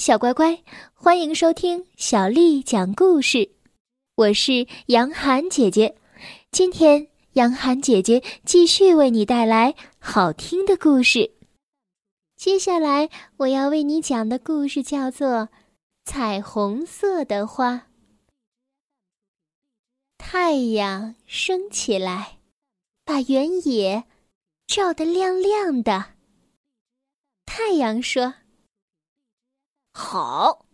小乖乖，欢迎收听小丽讲故事。我是杨涵姐姐，今天杨涵姐姐继续为你带来好听的故事。接下来我要为你讲的故事叫做《彩虹色的花》。太阳升起来，把原野照得亮亮的。太阳说。好，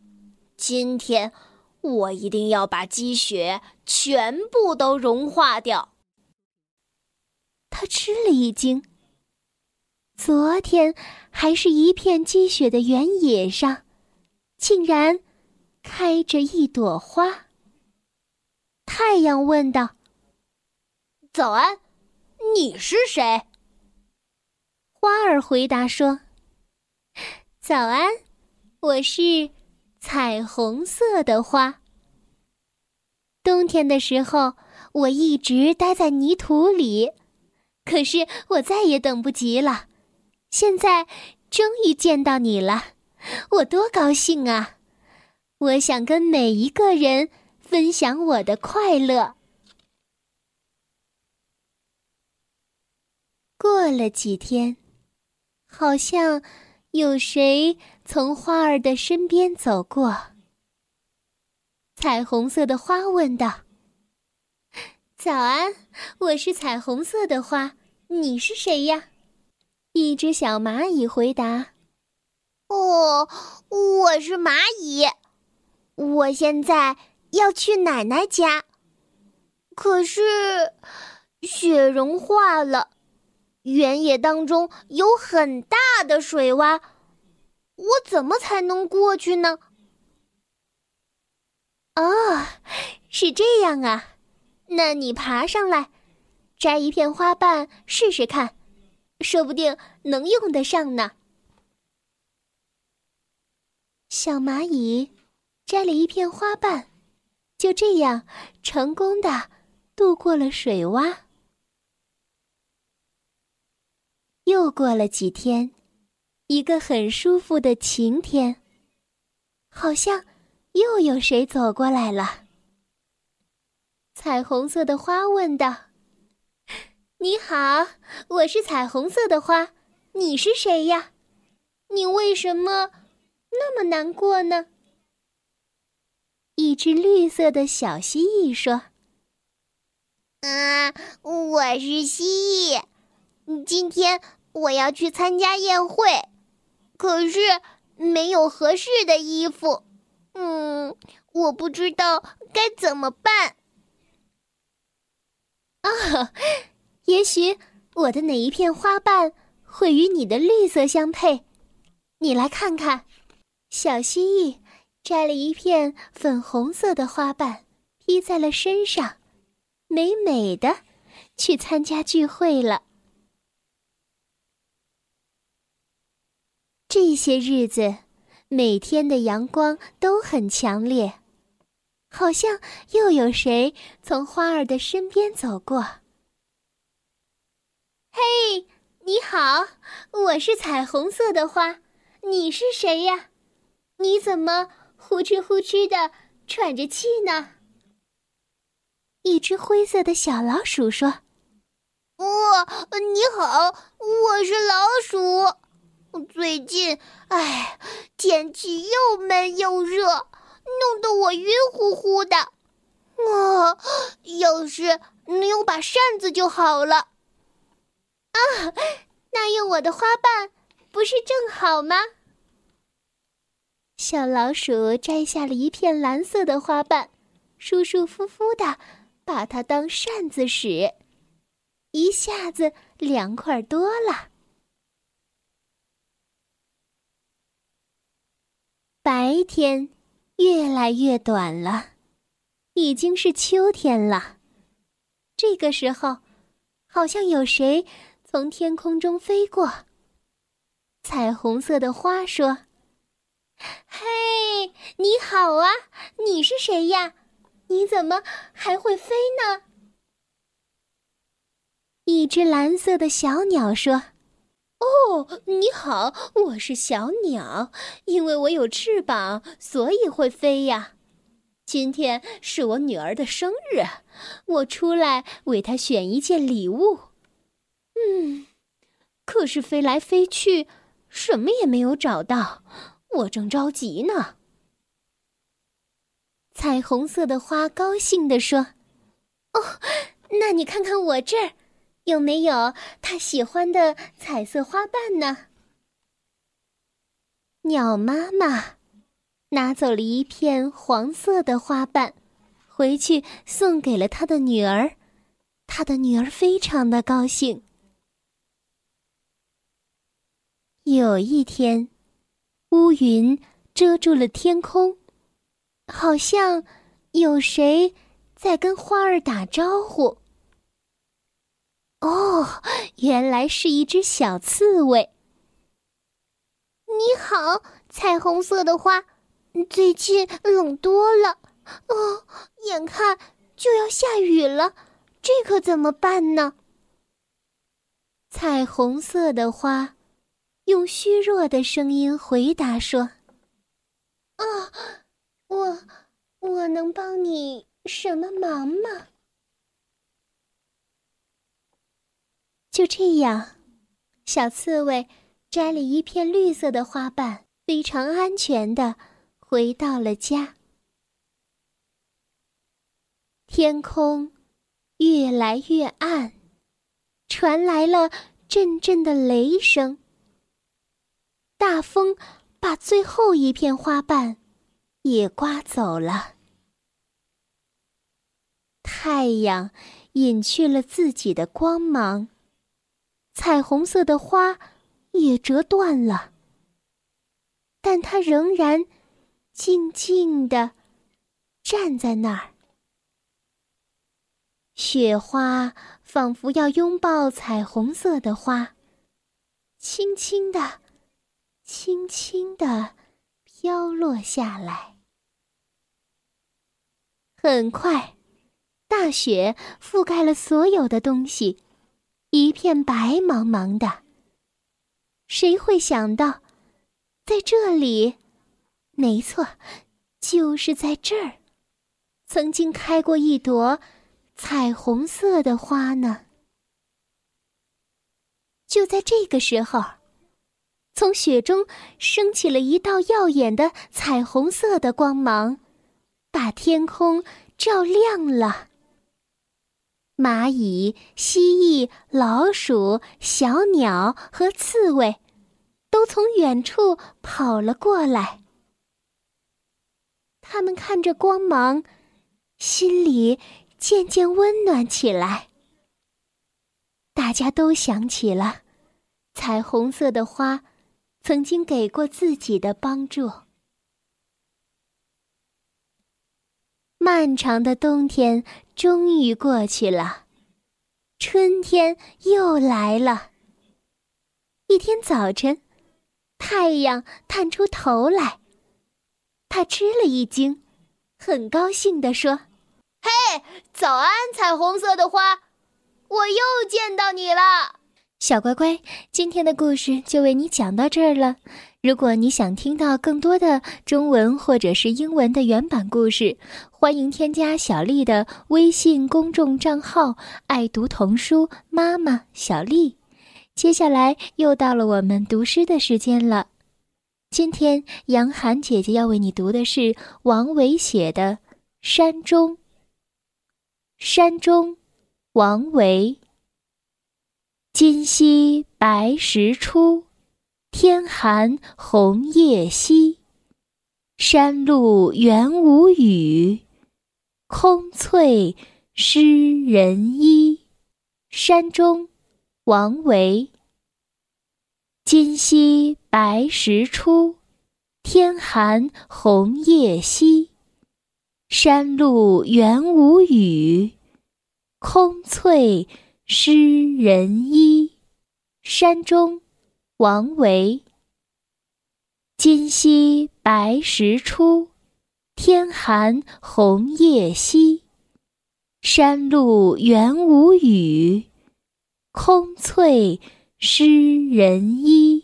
今天我一定要把积雪全部都融化掉。他吃了一惊。昨天还是一片积雪的原野上，竟然开着一朵花。太阳问道：“早安，你是谁？”花儿回答说：“早安。”我是彩虹色的花。冬天的时候，我一直待在泥土里，可是我再也等不及了。现在终于见到你了，我多高兴啊！我想跟每一个人分享我的快乐。过了几天，好像……有谁从花儿的身边走过？彩虹色的花问道：“早安，我是彩虹色的花，你是谁呀？”一只小蚂蚁回答：“哦，我是蚂蚁，我现在要去奶奶家，可是雪融化了。”原野当中有很大的水洼，我怎么才能过去呢？哦，是这样啊，那你爬上来，摘一片花瓣试试看，说不定能用得上呢。小蚂蚁摘了一片花瓣，就这样成功的渡过了水洼。又过了几天，一个很舒服的晴天。好像又有谁走过来了。彩虹色的花问道：“你好，我是彩虹色的花，你是谁呀？你为什么那么难过呢？”一只绿色的小蜥蜴说：“啊，我是蜥蜴，今天。”我要去参加宴会，可是没有合适的衣服。嗯，我不知道该怎么办。啊，也许我的哪一片花瓣会与你的绿色相配？你来看看。小蜥蜴摘了一片粉红色的花瓣，披在了身上，美美的去参加聚会了。这些日子，每天的阳光都很强烈，好像又有谁从花儿的身边走过。嘿，你好，我是彩虹色的花，你是谁呀？你怎么呼哧呼哧的喘着气呢？一只灰色的小老鼠说：“哦，你好，我是老鼠。”最近，哎，天气又闷又热，弄得我晕乎乎的。啊，要是能有把扇子就好了。啊，那用我的花瓣不是正好吗？小老鼠摘下了一片蓝色的花瓣，舒舒服服的把它当扇子使，一下子凉快多了。白天越来越短了，已经是秋天了。这个时候，好像有谁从天空中飞过。彩虹色的花说：“嘿，你好啊，你是谁呀？你怎么还会飞呢？”一只蓝色的小鸟说：“哦，你好，我是小鸟，因为我有翅膀，所以会飞呀。今天是我女儿的生日，我出来为她选一件礼物。嗯，可是飞来飞去，什么也没有找到，我正着急呢。彩虹色的花高兴地说：“哦，那你看看我这儿，有没有他喜欢的彩色花瓣呢？”鸟妈妈。拿走了一片黄色的花瓣，回去送给了他的女儿。他的女儿非常的高兴。有一天，乌云遮住了天空，好像有谁在跟花儿打招呼。哦，原来是一只小刺猬。你好，彩虹色的花。最近冷多了，哦，眼看就要下雨了，这可怎么办呢？彩虹色的花用虚弱的声音回答说：“啊，我我能帮你什么忙吗？”就这样，小刺猬摘了一片绿色的花瓣，非常安全的。回到了家，天空越来越暗，传来了阵阵的雷声。大风把最后一片花瓣也刮走了，太阳隐去了自己的光芒，彩虹色的花也折断了，但它仍然。静静地站在那儿，雪花仿佛要拥抱彩虹色的花，轻轻地、轻轻地飘落下来。很快，大雪覆盖了所有的东西，一片白茫茫的。谁会想到，在这里？没错，就是在这儿，曾经开过一朵彩虹色的花呢。就在这个时候，从雪中升起了一道耀眼的彩虹色的光芒，把天空照亮了。蚂蚁、蜥蜴、老鼠、小鸟和刺猬，都从远处跑了过来。他们看着光芒，心里渐渐温暖起来。大家都想起了彩虹色的花曾经给过自己的帮助。漫长的冬天终于过去了，春天又来了。一天早晨，太阳探出头来。他吃了一惊，很高兴地说：“嘿，早安，彩虹色的花，我又见到你了，小乖乖。今天的故事就为你讲到这儿了。如果你想听到更多的中文或者是英文的原版故事，欢迎添加小丽的微信公众账号‘爱读童书妈妈小丽’。接下来又到了我们读诗的时间了。”今天，杨涵姐姐要为你读的是王维写的《山中》。山中，王维。今夕白石出，天寒红叶稀。山路原无雨，空翠湿人衣。山中，王维。今夕白石出，天寒红叶稀。山路原无雨，空翠湿人衣。山中，王维。今夕白石出，天寒红叶稀。山路元无雨，空翠。湿人衣。